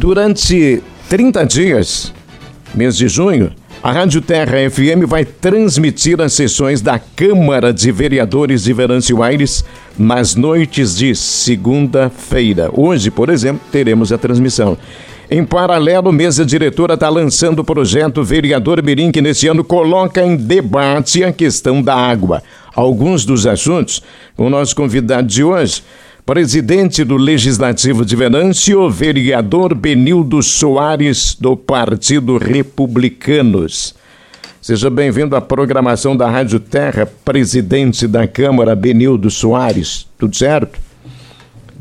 Durante 30 dias, mês de junho, a Rádio Terra FM vai transmitir as sessões da Câmara de Vereadores de Venâncio Aires nas noites de segunda-feira. Hoje, por exemplo, teremos a transmissão. Em paralelo, mesa diretora está lançando o projeto Vereador Mirim, que nesse ano coloca em debate a questão da água. Alguns dos assuntos, o nosso convidado de hoje, presidente do Legislativo de Venâncio, vereador Benildo Soares, do Partido Republicanos. Seja bem-vindo à programação da Rádio Terra, presidente da Câmara, Benildo Soares. Tudo certo?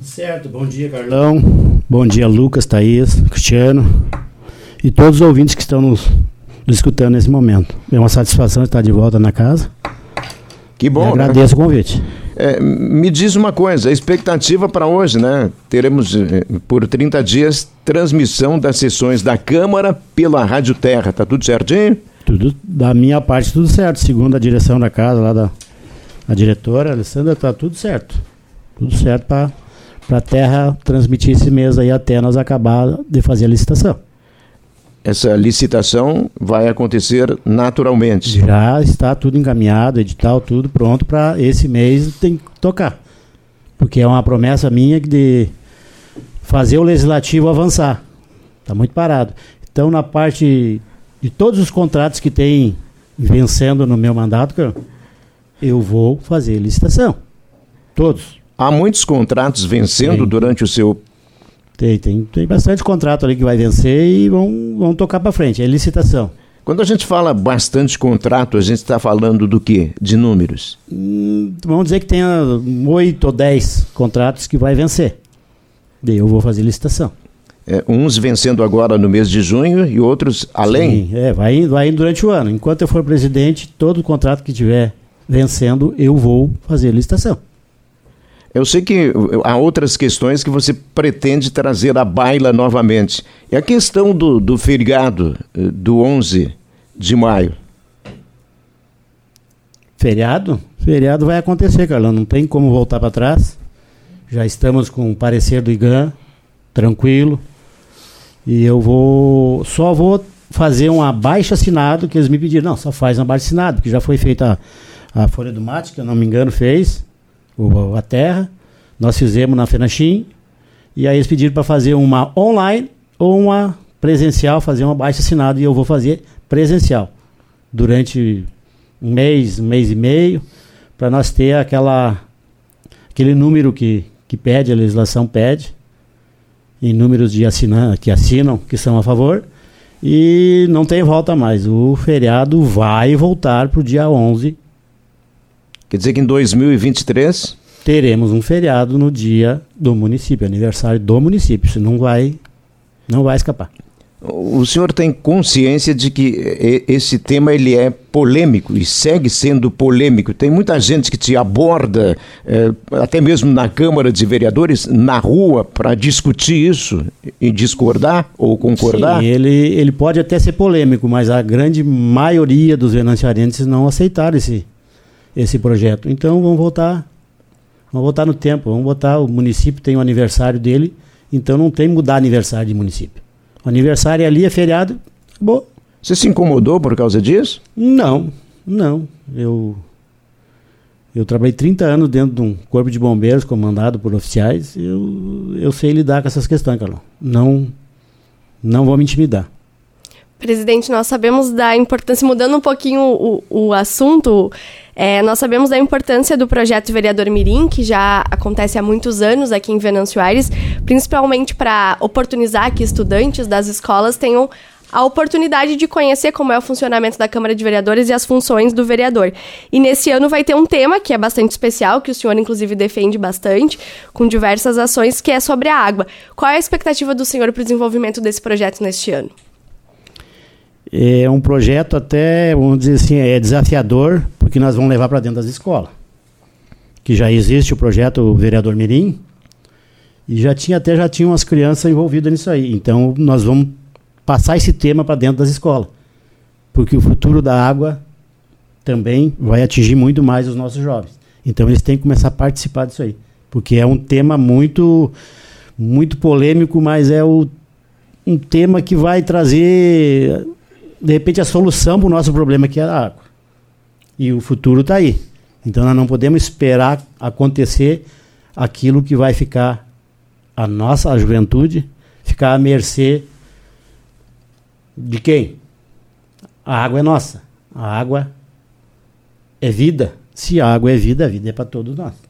Certo, bom dia, Carlão. Bom dia, Lucas, Thaís, Cristiano e todos os ouvintes que estão nos, nos escutando nesse momento. É uma satisfação estar de volta na casa. Que bom. E né? agradeço né? o convite. É, me diz uma coisa, a expectativa para hoje, né? Teremos eh, por 30 dias transmissão das sessões da Câmara pela Rádio Terra. Tá tudo certinho? Tudo, da minha parte, tudo certo. Segundo a direção da casa, lá da a diretora, Alessandra, tá tudo certo. Tudo certo para a Terra transmitir esse mês aí até nós acabar de fazer a licitação. Essa licitação vai acontecer naturalmente. Já está tudo encaminhado, edital, tudo pronto para esse mês tem que tocar. Porque é uma promessa minha de fazer o legislativo avançar. Está muito parado. Então, na parte de todos os contratos que tem vencendo no meu mandato, eu vou fazer licitação. Todos. Há muitos contratos vencendo tem. durante o seu. Tem, tem, tem bastante contrato ali que vai vencer e vão, vão tocar para frente. É licitação. Quando a gente fala bastante contrato, a gente está falando do quê? De números? Hum, vamos dizer que tenha oito ou dez contratos que vai vencer. Daí eu vou fazer licitação. É, uns vencendo agora no mês de junho e outros além? Sim, é, vai indo, vai indo durante o ano. Enquanto eu for presidente, todo contrato que tiver vencendo, eu vou fazer licitação. Eu sei que há outras questões que você pretende trazer à baila novamente. É a questão do, do feriado eh, do 11 de maio. Feriado? Feriado vai acontecer, Carlão. Não tem como voltar para trás. Já estamos com o parecer do IGAN, tranquilo. E eu vou. Só vou fazer um abaixo assinado que eles me pediram. Não, só faz um abaixo assinado, porque já foi feita a, a Folha do Mate, que eu não me engano, fez o, a terra. Nós fizemos na Fenachim. E aí eles pediram para fazer uma online ou uma presencial, fazer uma baixa assinada. E eu vou fazer presencial. Durante um mês, um mês e meio, para nós ter aquela, aquele número que, que pede, a legislação pede, em números de assinan que assinam, que são a favor, e não tem volta mais. O feriado vai voltar para o dia 11 Quer dizer que em 2023 teremos um feriado no dia do município, aniversário do município. Isso não vai, não vai escapar. O senhor tem consciência de que esse tema ele é polêmico e segue sendo polêmico. Tem muita gente que te aborda, é, até mesmo na Câmara de Vereadores, na rua, para discutir isso e discordar ou concordar? Sim, ele, ele pode até ser polêmico, mas a grande maioria dos venanciarenses não aceitaram esse, esse projeto. Então vamos voltar, vamos voltar no tempo, vamos botar o município tem o aniversário dele, então não tem que mudar aniversário de município. O aniversário ali é feriado, bom. Você se incomodou por causa disso? Não, não. Eu eu trabalhei 30 anos dentro de um corpo de bombeiros comandado por oficiais. Eu, eu sei lidar com essas questões, Carlão. Não, não vou me intimidar. Presidente, nós sabemos da importância, mudando um pouquinho o, o assunto, é, nós sabemos da importância do projeto Vereador Mirim, que já acontece há muitos anos aqui em Venâncio Aires, principalmente para oportunizar que estudantes das escolas tenham a oportunidade de conhecer como é o funcionamento da Câmara de Vereadores e as funções do vereador. E nesse ano vai ter um tema que é bastante especial, que o senhor inclusive defende bastante, com diversas ações, que é sobre a água. Qual é a expectativa do senhor para o desenvolvimento desse projeto neste ano? É um projeto até, vamos dizer assim, é desafiador, porque nós vamos levar para dentro das escolas. Que já existe o projeto Vereador Mirim, e já tinha até já tinha umas crianças envolvidas nisso aí. Então nós vamos passar esse tema para dentro das escolas. Porque o futuro da água também vai atingir muito mais os nossos jovens. Então eles têm que começar a participar disso aí. Porque é um tema muito muito polêmico, mas é o um tema que vai trazer, de repente, a solução para o nosso problema, que é a água. E o futuro está aí. Então nós não podemos esperar acontecer aquilo que vai ficar a nossa a juventude ficar à mercê de quem? A água é nossa. A água é vida. Se a água é vida, a vida é para todos nós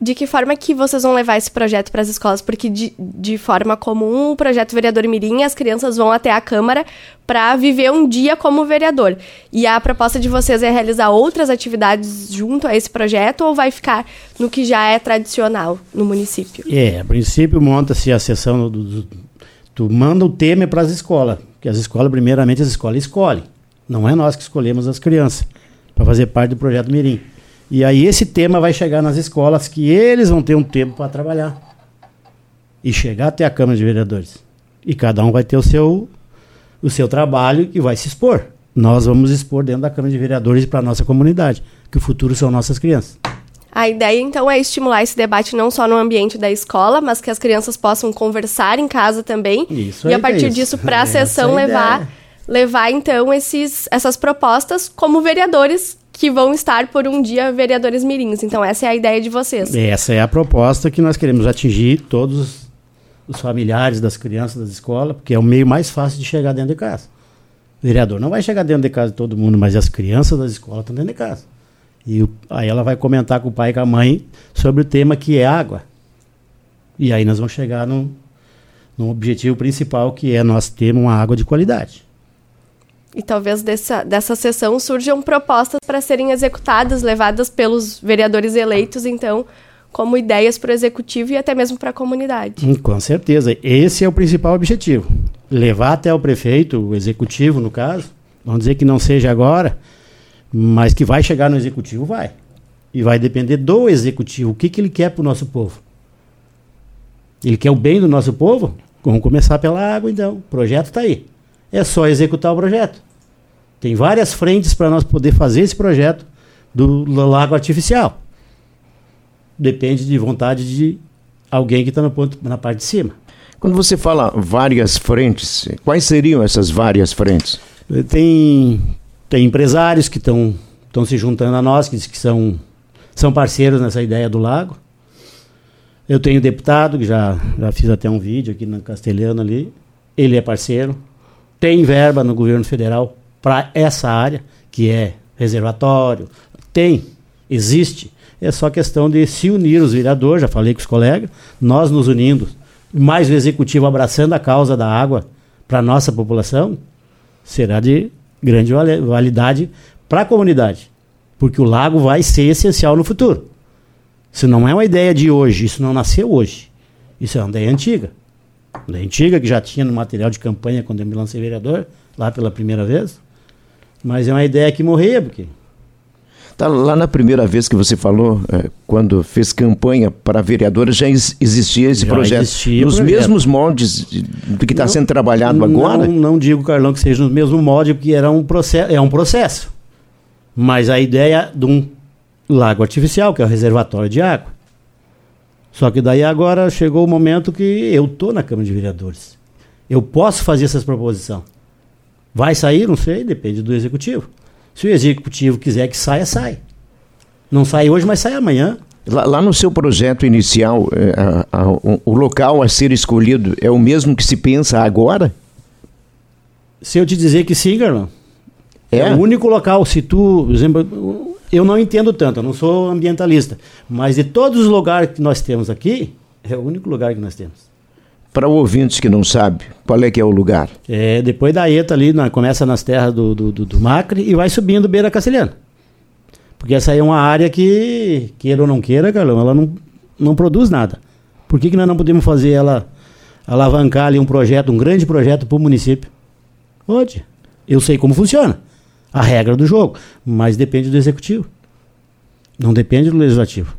de que forma que vocês vão levar esse projeto para as escolas? Porque de, de forma comum, o projeto Vereador Mirim, as crianças vão até a Câmara para viver um dia como vereador. E a proposta de vocês é realizar outras atividades junto a esse projeto ou vai ficar no que já é tradicional no município? É, a princípio monta-se a sessão do, do, tu manda o tema para as escolas, porque as escolas, primeiramente, as escolas escolhem. Não é nós que escolhemos as crianças para fazer parte do projeto Mirim. E aí esse tema vai chegar nas escolas que eles vão ter um tempo para trabalhar. E chegar até a Câmara de Vereadores. E cada um vai ter o seu, o seu trabalho e vai se expor. Nós vamos expor dentro da Câmara de Vereadores para a nossa comunidade, que o futuro são nossas crianças. A ideia, então, é estimular esse debate não só no ambiente da escola, mas que as crianças possam conversar em casa também. Isso e a partir é disso, para a sessão, levar, levar, então, esses, essas propostas como vereadores que vão estar por um dia vereadores mirins. Então essa é a ideia de vocês. Essa é a proposta que nós queremos atingir todos os familiares das crianças das escolas, porque é o meio mais fácil de chegar dentro de casa. O vereador não vai chegar dentro de casa de todo mundo, mas as crianças das escolas estão dentro de casa. E o, aí ela vai comentar com o pai e com a mãe sobre o tema que é água. E aí nós vamos chegar no, no objetivo principal, que é nós termos uma água de qualidade. E talvez dessa, dessa sessão surjam propostas para serem executadas, levadas pelos vereadores eleitos, então, como ideias para o executivo e até mesmo para a comunidade. Hum, com certeza. Esse é o principal objetivo. Levar até o prefeito, o executivo, no caso, vamos dizer que não seja agora, mas que vai chegar no executivo, vai. E vai depender do executivo. O que, que ele quer para o nosso povo? Ele quer o bem do nosso povo? Vamos começar pela água, então. O projeto está aí. É só executar o projeto. Tem várias frentes para nós poder fazer esse projeto do lago artificial. Depende de vontade de alguém que está na parte de cima. Quando você fala várias frentes, quais seriam essas várias frentes? Tem, tem empresários que estão se juntando a nós, que, que são, são parceiros nessa ideia do lago. Eu tenho deputado, que já, já fiz até um vídeo aqui no Castelhano ali. Ele é parceiro. Tem verba no governo federal para essa área, que é reservatório. Tem, existe. É só questão de se unir os vereadores, já falei com os colegas, nós nos unindo, mais o executivo abraçando a causa da água para a nossa população, será de grande validade para a comunidade. Porque o lago vai ser essencial no futuro. Isso não é uma ideia de hoje, isso não nasceu hoje. Isso é uma ideia antiga. Ideia antiga que já tinha no material de campanha quando eu me lancei vereador, lá pela primeira vez. Mas é uma ideia que morria, porque. Tá, lá na primeira vez que você falou, é, quando fez campanha para vereadora, já existia esse já projeto. Existia nos projeto. mesmos moldes do que está sendo trabalhado agora? Não, não digo, Carlão, que seja no mesmo molde, porque era um processo, é um processo. Mas a ideia de um lago artificial, que é o reservatório de água. Só que daí agora chegou o momento que eu estou na Câmara de Vereadores. Eu posso fazer essas proposições. Vai sair? Não sei, depende do executivo. Se o executivo quiser que saia, sai. Não sai hoje, mas sai amanhã. Lá, lá no seu projeto inicial, é, a, a, o, o local a ser escolhido é o mesmo que se pensa agora? Se eu te dizer que sim, Carlão. É? é o único local, se tu, por exemplo, eu não entendo tanto, eu não sou ambientalista, mas de todos os lugares que nós temos aqui, é o único lugar que nós temos. Para ouvintes que não sabem, qual é que é o lugar? É, depois da ETA ali, na, começa nas terras do, do, do, do Macri e vai subindo beira Castelhana. Porque essa aí é uma área que, queira ou não queira, Carlão, ela não, não produz nada. Por que, que nós não podemos fazer ela alavancar ali um projeto, um grande projeto para o município? Pode. Eu sei como funciona. A regra do jogo. Mas depende do executivo. Não depende do legislativo.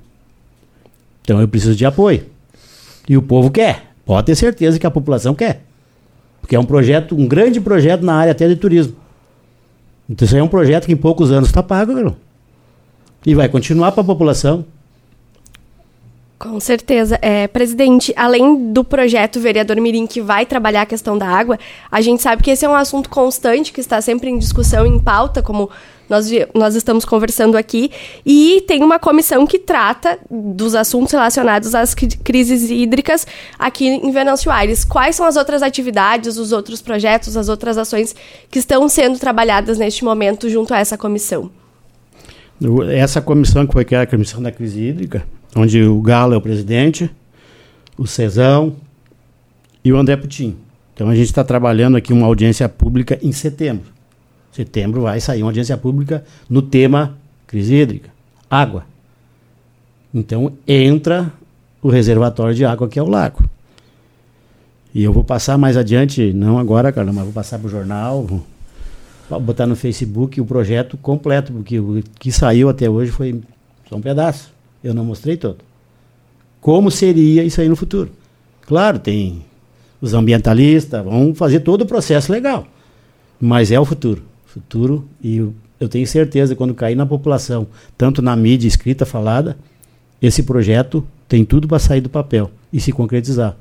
Então eu preciso de apoio. E o povo quer. Pode ter certeza que a população quer. Porque é um projeto, um grande projeto na área até de turismo. Então isso aí é um projeto que em poucos anos está pago, meu. E vai continuar para a população. Com certeza. É, presidente, além do projeto Vereador Mirim, que vai trabalhar a questão da água, a gente sabe que esse é um assunto constante, que está sempre em discussão, em pauta, como nós, nós estamos conversando aqui. E tem uma comissão que trata dos assuntos relacionados às crises hídricas aqui em Venâncio Aires. Quais são as outras atividades, os outros projetos, as outras ações que estão sendo trabalhadas neste momento junto a essa comissão? Essa comissão que foi criada, a Comissão da Crise Hídrica, onde o Galo é o presidente, o Cezão e o André Putin. Então a gente está trabalhando aqui uma audiência pública em setembro. Setembro vai sair uma audiência pública no tema crise hídrica, água. Então entra o reservatório de água que é o lago. E eu vou passar mais adiante, não agora, Carla, mas vou passar para o jornal, vou botar no Facebook o projeto completo, porque o que saiu até hoje foi só um pedaço. Eu não mostrei todo. Como seria isso aí no futuro? Claro, tem os ambientalistas, vão fazer todo o processo legal. Mas é o futuro. Futuro, e eu tenho certeza quando cair na população, tanto na mídia escrita, falada, esse projeto tem tudo para sair do papel e se concretizar.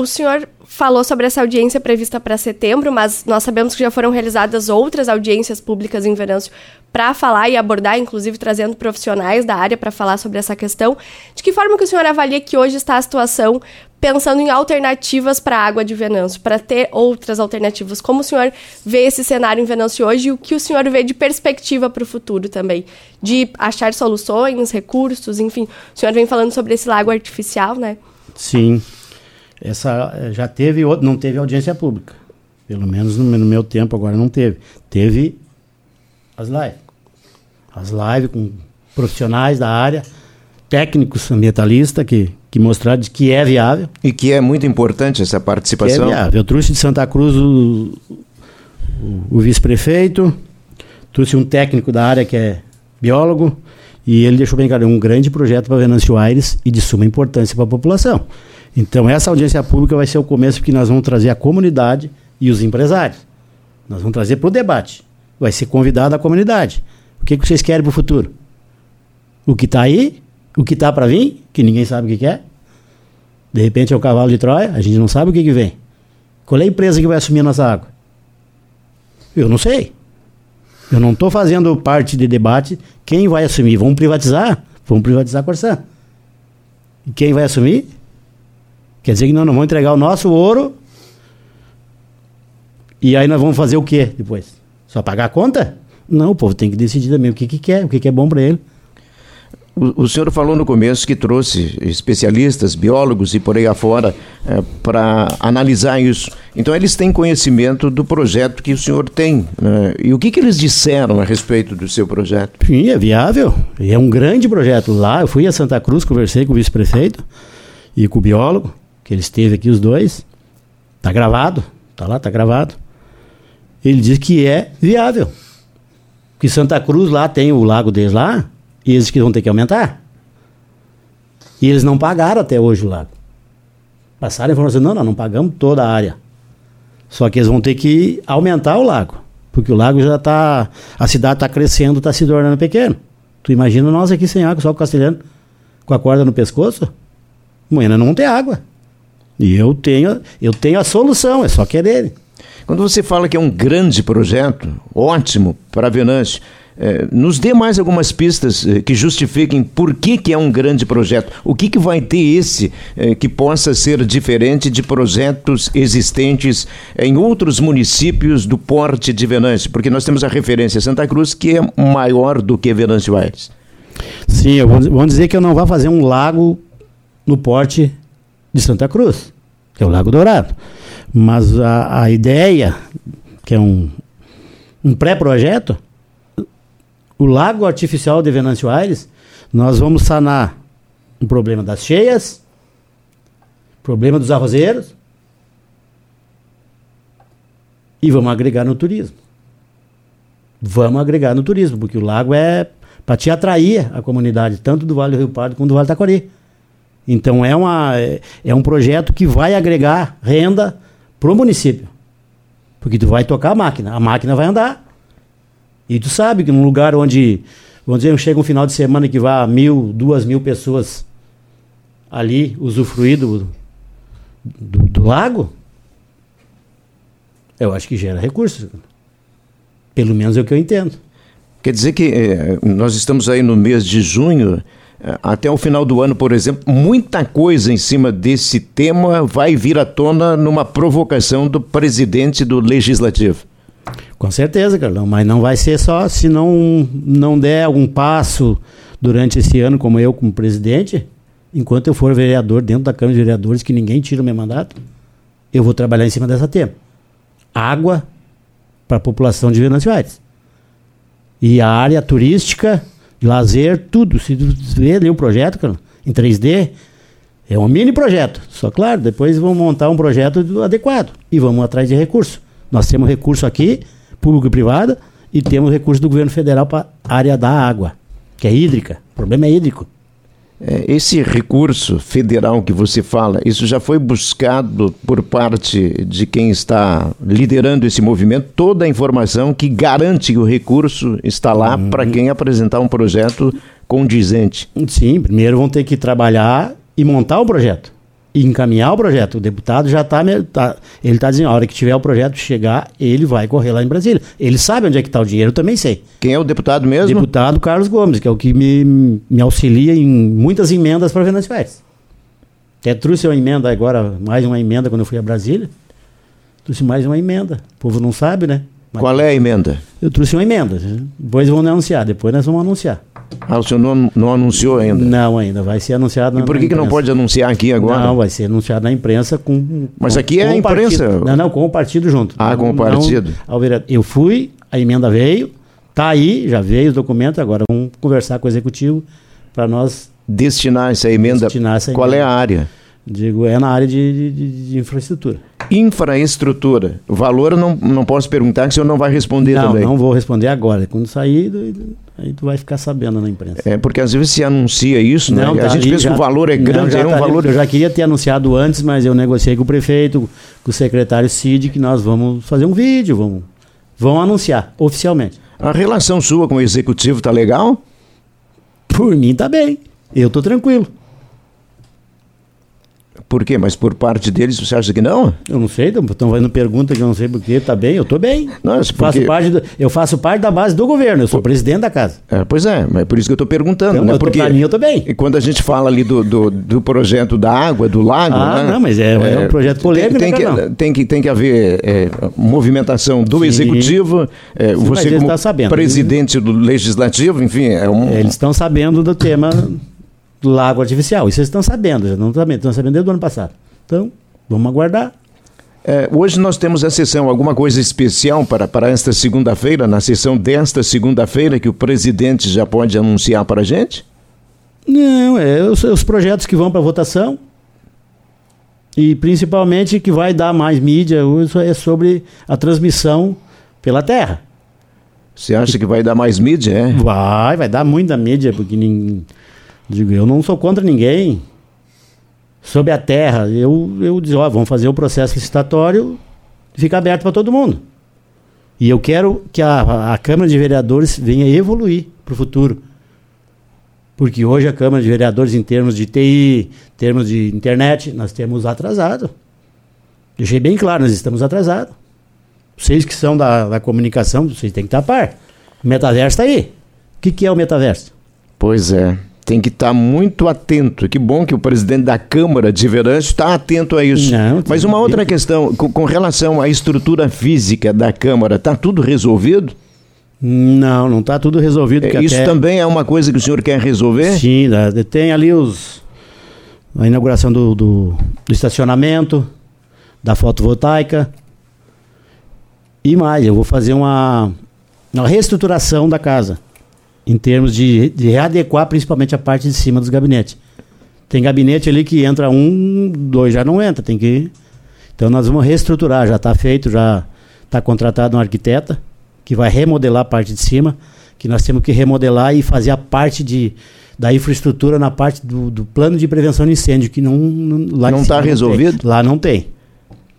O senhor falou sobre essa audiência prevista para setembro, mas nós sabemos que já foram realizadas outras audiências públicas em Venâncio para falar e abordar, inclusive trazendo profissionais da área para falar sobre essa questão. De que forma que o senhor avalia que hoje está a situação pensando em alternativas para a água de Venâncio, para ter outras alternativas? Como o senhor vê esse cenário em Venâncio hoje e o que o senhor vê de perspectiva para o futuro também? De achar soluções, recursos, enfim. O senhor vem falando sobre esse lago artificial, né? Sim. Essa eh, já teve, não teve audiência pública. Pelo menos no, no meu tempo agora não teve. Teve as lives. As lives com profissionais da área, técnicos ambientalistas que, que mostraram que é viável. E que é muito importante essa participação. Que é viável. Eu trouxe de Santa Cruz o, o, o vice-prefeito, trouxe um técnico da área que é biólogo, e ele deixou bem claro, é um grande projeto para Venâncio Aires e de suma importância para a população. Então, essa audiência pública vai ser o começo, porque nós vamos trazer a comunidade e os empresários. Nós vamos trazer para o debate. Vai ser convidada a comunidade. O que, que vocês querem para o futuro? O que está aí? O que está para vir? Que ninguém sabe o que, é. De repente é o cavalo de Troia, a gente não sabe o que, que vem. Qual é a empresa que vai assumir a nossa água? Eu não sei. Eu não estou fazendo parte de debate. Quem vai assumir? Vamos privatizar? Vamos privatizar a Corsã. E quem vai assumir? Quer dizer que nós não vamos entregar o nosso ouro e aí nós vamos fazer o quê depois? Só pagar a conta? Não, o povo tem que decidir também o que, que quer, o que, que é bom para ele. O, o, senhor falou no começo que trouxe especialistas, biólogos e por aí afora é, para analisar isso. Então eles têm conhecimento do projeto que o senhor tem. Né? E o que, que eles disseram a respeito do seu projeto? Sim, é viável. É um grande projeto. Lá eu fui a Santa Cruz, conversei com o vice-prefeito e com o biólogo que ele esteve aqui os dois. Tá gravado, tá lá, tá gravado. Ele diz que é viável. Que Santa Cruz lá tem o lago deles lá, e eles que vão ter que aumentar. E eles não pagaram até hoje o lago. Passaram a informação, não, não, não pagamos toda a área. Só que eles vão ter que aumentar o lago. Porque o lago já está. A cidade está crescendo, está se tornando pequeno. Tu imagina nós aqui sem água, só o castelhano, com a corda no pescoço? Amanhã não vamos ter água. E eu tenho, eu tenho a solução, é só querer. Quando você fala que é um grande projeto, ótimo para Venâncio, é, nos dê mais algumas pistas é, que justifiquem por que, que é um grande projeto. O que, que vai ter esse é, que possa ser diferente de projetos existentes em outros municípios do porte de Venâncio? Porque nós temos a referência Santa Cruz, que é maior do que Venâncio Aires. Sim, vou dizer que eu não vou fazer um lago no porte de Santa Cruz, que é o Lago Dourado. Mas a, a ideia, que é um, um pré-projeto, o Lago Artificial de Venâncio Aires, nós vamos sanar o problema das cheias, problema dos arrozeiros, e vamos agregar no turismo. Vamos agregar no turismo, porque o lago é para te atrair a comunidade, tanto do Vale do Rio Pardo quanto do Vale Taquari. Então é, uma, é, é um projeto que vai agregar renda para o município. Porque tu vai tocar a máquina, a máquina vai andar. E tu sabe que num lugar onde, vamos dizer, chega um final de semana que vá mil, duas mil pessoas ali usufruir do, do, do lago, eu acho que gera recursos. Pelo menos é o que eu entendo. Quer dizer que eh, nós estamos aí no mês de junho, até o final do ano, por exemplo, muita coisa em cima desse tema vai vir à tona numa provocação do presidente do Legislativo. Com certeza, Carlão, mas não vai ser só se não, não der algum passo durante esse ano, como eu, como presidente, enquanto eu for vereador dentro da Câmara de Vereadores, que ninguém tira o meu mandato, eu vou trabalhar em cima dessa tema. Água para a população de Venâncio Aires. E a área turística, lazer, tudo. Se vê ali o projeto, cara, em 3D, é um mini projeto. Só claro, depois vamos montar um projeto adequado. E vamos atrás de recurso. Nós temos recurso aqui, público e privado, e temos recurso do governo federal para área da água, que é hídrica. O problema é hídrico. É, esse recurso federal que você fala, isso já foi buscado por parte de quem está liderando esse movimento, toda a informação que garante que o recurso está lá uhum. para quem apresentar um projeto condizente. Sim, primeiro vão ter que trabalhar e montar o projeto encaminhar o projeto. O deputado já está. Tá, ele está dizendo, a hora que tiver o projeto chegar, ele vai correr lá em Brasília. Ele sabe onde é que está o dinheiro, eu também sei. Quem é o deputado mesmo? Deputado Carlos Gomes, que é o que me, me auxilia em muitas emendas para Venâncio Férias. Até trouxe uma emenda agora, mais uma emenda quando eu fui a Brasília. Trouxe mais uma emenda. O povo não sabe, né? Mas Qual é a emenda? Eu trouxe uma emenda. Depois vão anunciar, depois nós vamos anunciar. Ah, o senhor não, não anunciou ainda? Não, ainda. Vai ser anunciado na E por que, que não pode anunciar aqui agora? Não, vai ser anunciado na imprensa com. Mas aqui com é a imprensa? Partido. Não, não, com o partido junto. Ah, com o partido. Não, eu fui, a emenda veio, tá aí, já veio os documentos, agora vamos conversar com o executivo para nós. Destinar essa emenda. Destinar essa Qual é a área? Digo, é na área de, de, de infraestrutura. Infraestrutura. O valor eu não, não posso perguntar, que o senhor não vai responder não, também. Não, não vou responder agora. Quando sair, aí tu vai ficar sabendo na imprensa. É, porque às vezes se anuncia isso, né? não, né? Tá a gente ali, pensa já, que o valor é grande, não, é um tá valor... Ali, eu já queria ter anunciado antes, mas eu negociei com o prefeito, com o secretário Cid, que nós vamos fazer um vídeo, vamos, vamos anunciar oficialmente. A relação sua com o executivo tá legal? Por mim tá bem. Eu tô tranquilo. Por quê? Mas por parte deles você acha que não? Eu não sei, estão fazendo pergunta que eu não sei por quê. Tá bem, eu tô bem. Não, porque... faço parte do, eu faço parte da base do governo, eu sou presidente da casa. É, pois é, mas é por isso que eu estou perguntando. Então, né? eu porque pra mim eu tô bem. E quando a gente fala ali do, do, do projeto da água, do lago. Ah, né? não, mas é, é, é um projeto polêmico, tem, tem, né, que, tem, que, tem que haver é, movimentação do Sim. executivo. É, Sim, você, como tá sabendo, presidente do legislativo, enfim. É um... Eles estão sabendo do tema lago artificial. Isso eles estão sabendo, já não estão sabendo desde o ano passado. Então, vamos aguardar. É, hoje nós temos a sessão, alguma coisa especial para, para esta segunda-feira, na sessão desta segunda-feira, que o presidente já pode anunciar para a gente? Não, é os, os projetos que vão para votação e principalmente que vai dar mais mídia é sobre a transmissão pela terra. Você acha que vai dar mais mídia? É? Vai, vai dar muita mídia, porque ninguém, digo, eu não sou contra ninguém sobre a terra, eu, eu digo, ó, vamos fazer o processo licitatório fica aberto para todo mundo. E eu quero que a, a Câmara de Vereadores venha evoluir para o futuro. Porque hoje a Câmara de Vereadores, em termos de TI, em termos de internet, nós temos atrasado. Deixei bem claro, nós estamos atrasados. Vocês que são da, da comunicação, vocês têm que estar a par. O metaverso está aí. O que, que é o metaverso? Pois é tem que estar tá muito atento. Que bom que o presidente da Câmara de Verãs está atento a isso. Não, Mas uma outra questão, com, com, relação à estrutura física da Câmara, está tudo resolvido? Não, não está tudo resolvido. É, isso até... também é uma coisa que o senhor quer resolver? Sim, tem ali os a inauguração do, do, do estacionamento, da fotovoltaica. E mais, eu vou fazer uma, uma reestruturação da casa em termos de, de readequar principalmente a parte de cima dos gabinetes. Tem gabinete ali que entra um, dois já não entra, tem que. Então nós vamos reestruturar, já está feito, já está contratado um arquiteta que vai remodelar a parte de cima, que nós temos que remodelar e fazer a parte de, da infraestrutura na parte do, do plano de prevenção de incêndio, que não, não lá não está resolvido? Lá não tem.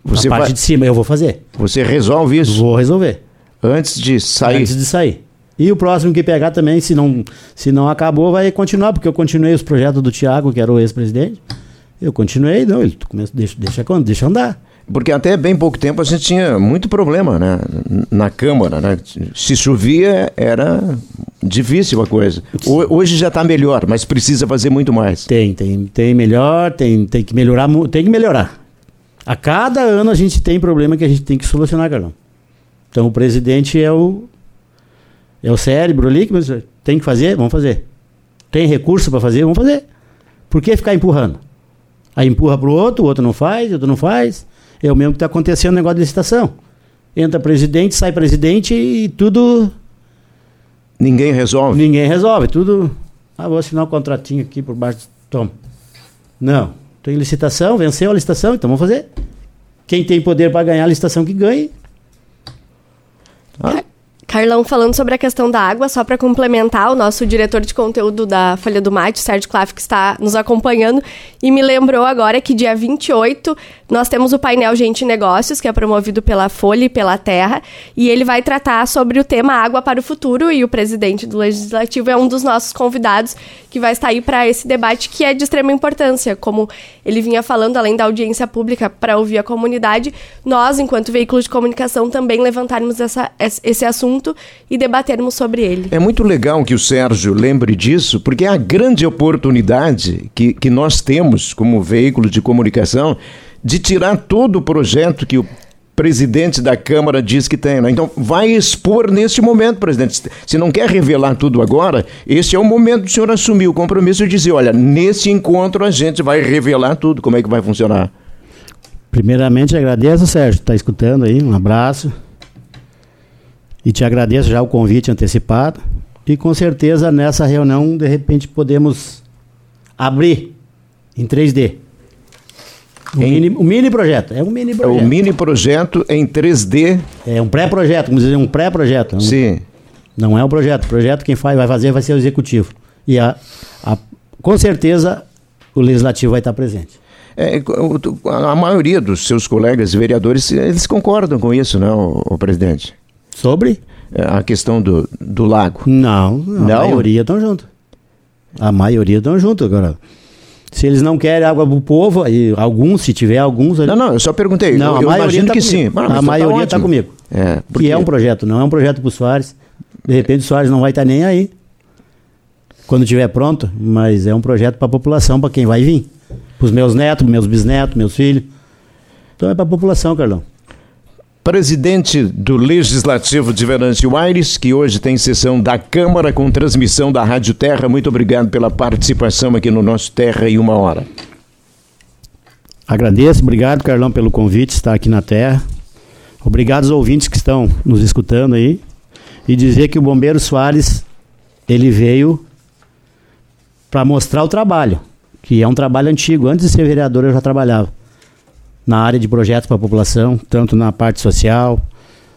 Você na parte vai... de cima eu vou fazer. Você resolve isso? Vou resolver. Antes de sair? Antes de sair. E o próximo que pegar também, se não, se não acabou, vai continuar, porque eu continuei os projetos do Tiago, que era o ex-presidente. Eu continuei, não, ele começa, deixa, deixa, deixa andar. Porque até bem pouco tempo a gente tinha muito problema né? na Câmara. Né? Se chovia, era difícil a coisa. Hoje já está melhor, mas precisa fazer muito mais. Tem, tem, tem melhor, tem, tem que melhorar, tem que melhorar. A cada ano a gente tem problema que a gente tem que solucionar, Carlão. Então o presidente é o é o cérebro ali que tem que fazer, vamos fazer. Tem recurso para fazer, vamos fazer. Por que ficar empurrando? Aí empurra para o outro, o outro não faz, o outro não faz. É o mesmo que está acontecendo no negócio de licitação. Entra presidente, sai presidente e tudo. Ninguém resolve? Ninguém resolve. Tudo. Ah, vou assinar um contratinho aqui por baixo. Toma. Não. Tem licitação, venceu a licitação, então vamos fazer. Quem tem poder para ganhar a licitação que ganhe. Carlão, falando sobre a questão da água, só para complementar, o nosso diretor de conteúdo da Folha do Mate, Sérgio Claff, que está nos acompanhando, e me lembrou agora que dia 28 nós temos o painel Gente Negócios, que é promovido pela Folha e pela Terra, e ele vai tratar sobre o tema Água para o Futuro, e o presidente do Legislativo é um dos nossos convidados que vai estar aí para esse debate que é de extrema importância. Como ele vinha falando, além da audiência pública para ouvir a comunidade, nós, enquanto veículo de comunicação, também levantarmos essa, esse assunto e debatermos sobre ele. É muito legal que o Sérgio lembre disso, porque é a grande oportunidade que, que nós temos como veículo de comunicação de tirar todo o projeto que o presidente da Câmara diz que tem. Né? Então, vai expor neste momento, presidente. Se não quer revelar tudo agora, esse é o momento do senhor assumir o compromisso e dizer: olha, nesse encontro a gente vai revelar tudo, como é que vai funcionar. Primeiramente, agradeço, Sérgio, está escutando aí. Um abraço. E te agradeço já o convite antecipado. E com certeza nessa reunião, de repente, podemos abrir em 3D o, em... mini, o mini projeto, é um mini projeto. É o mini projeto em 3D. É um pré-projeto, vamos dizer, um pré-projeto. Sim. Não é um projeto. O projeto quem faz, vai fazer vai ser o executivo. E a, a, com certeza o legislativo vai estar presente. É, a maioria dos seus colegas vereadores, eles concordam com isso, não, o presidente? Sobre? É, a questão do, do lago. Não, não, a maioria estão junto. A maioria estão junto agora. Se eles não querem água para o povo, aí, alguns, se tiver alguns. Não, não, eu só perguntei. Não, eu, a maioria tá que comigo. sim. a maioria está tá comigo. É, porque... Que é um projeto, não é um projeto para o Soares. De repente o Soares não vai estar tá nem aí. Quando estiver pronto, mas é um projeto para a população, para quem vai vir. Para os meus netos, meus bisnetos, meus filhos. Então é para a população, Carlão presidente do Legislativo de Venâncio Aires, que hoje tem sessão da Câmara com transmissão da Rádio Terra. Muito obrigado pela participação aqui no nosso Terra em uma hora. Agradeço, obrigado Carlão pelo convite, estar aqui na Terra. Obrigado aos ouvintes que estão nos escutando aí. E dizer que o Bombeiro Soares, ele veio para mostrar o trabalho, que é um trabalho antigo. Antes de ser vereador eu já trabalhava na área de projetos para a população, tanto na parte social,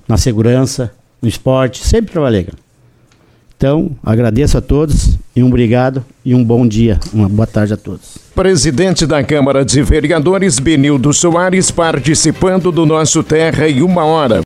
na segurança, no esporte, sempre trabalhei. Então, agradeço a todos e um obrigado e um bom dia, uma boa tarde a todos. Presidente da Câmara de Vereadores, Benildo Soares, participando do nosso Terra em uma hora.